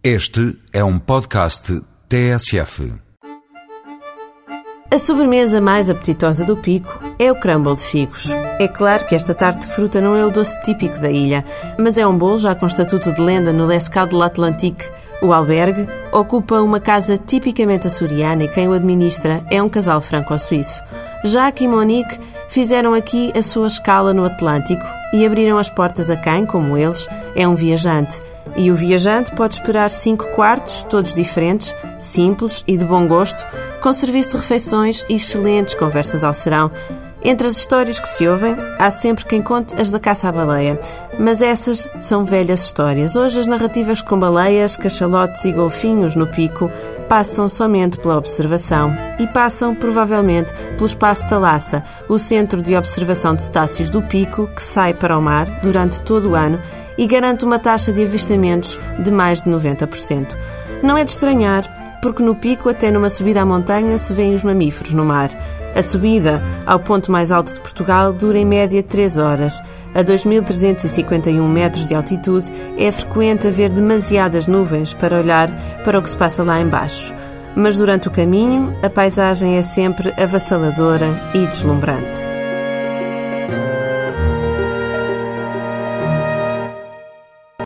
Este é um podcast TSF. A sobremesa mais apetitosa do Pico é o crumble de figos. É claro que esta tarte de fruta não é o doce típico da ilha, mas é um bolo já com estatuto de lenda no Lescal de l'Atlantique. O albergue ocupa uma casa tipicamente açoriana e quem o administra é um casal franco-suíço. Jacques e Monique fizeram aqui a sua escala no Atlântico e abriram as portas a quem, como eles, é um viajante. E o viajante pode esperar cinco quartos, todos diferentes, simples e de bom gosto, com serviço de refeições e excelentes conversas ao serão. Entre as histórias que se ouvem, há sempre quem conte as da caça à baleia. Mas essas são velhas histórias. Hoje, as narrativas com baleias, cachalotes e golfinhos no pico passam somente pela observação e passam, provavelmente, pelo Espaço Talaça, o centro de observação de cetáceos do pico que sai para o mar durante todo o ano e garante uma taxa de avistamentos de mais de 90%. Não é de estranhar, porque no pico, até numa subida à montanha, se vêem os mamíferos no mar. A subida ao ponto mais alto de Portugal dura em média 3 horas. A 2.351 metros de altitude é frequente haver demasiadas nuvens para olhar para o que se passa lá embaixo. Mas durante o caminho, a paisagem é sempre avassaladora e deslumbrante.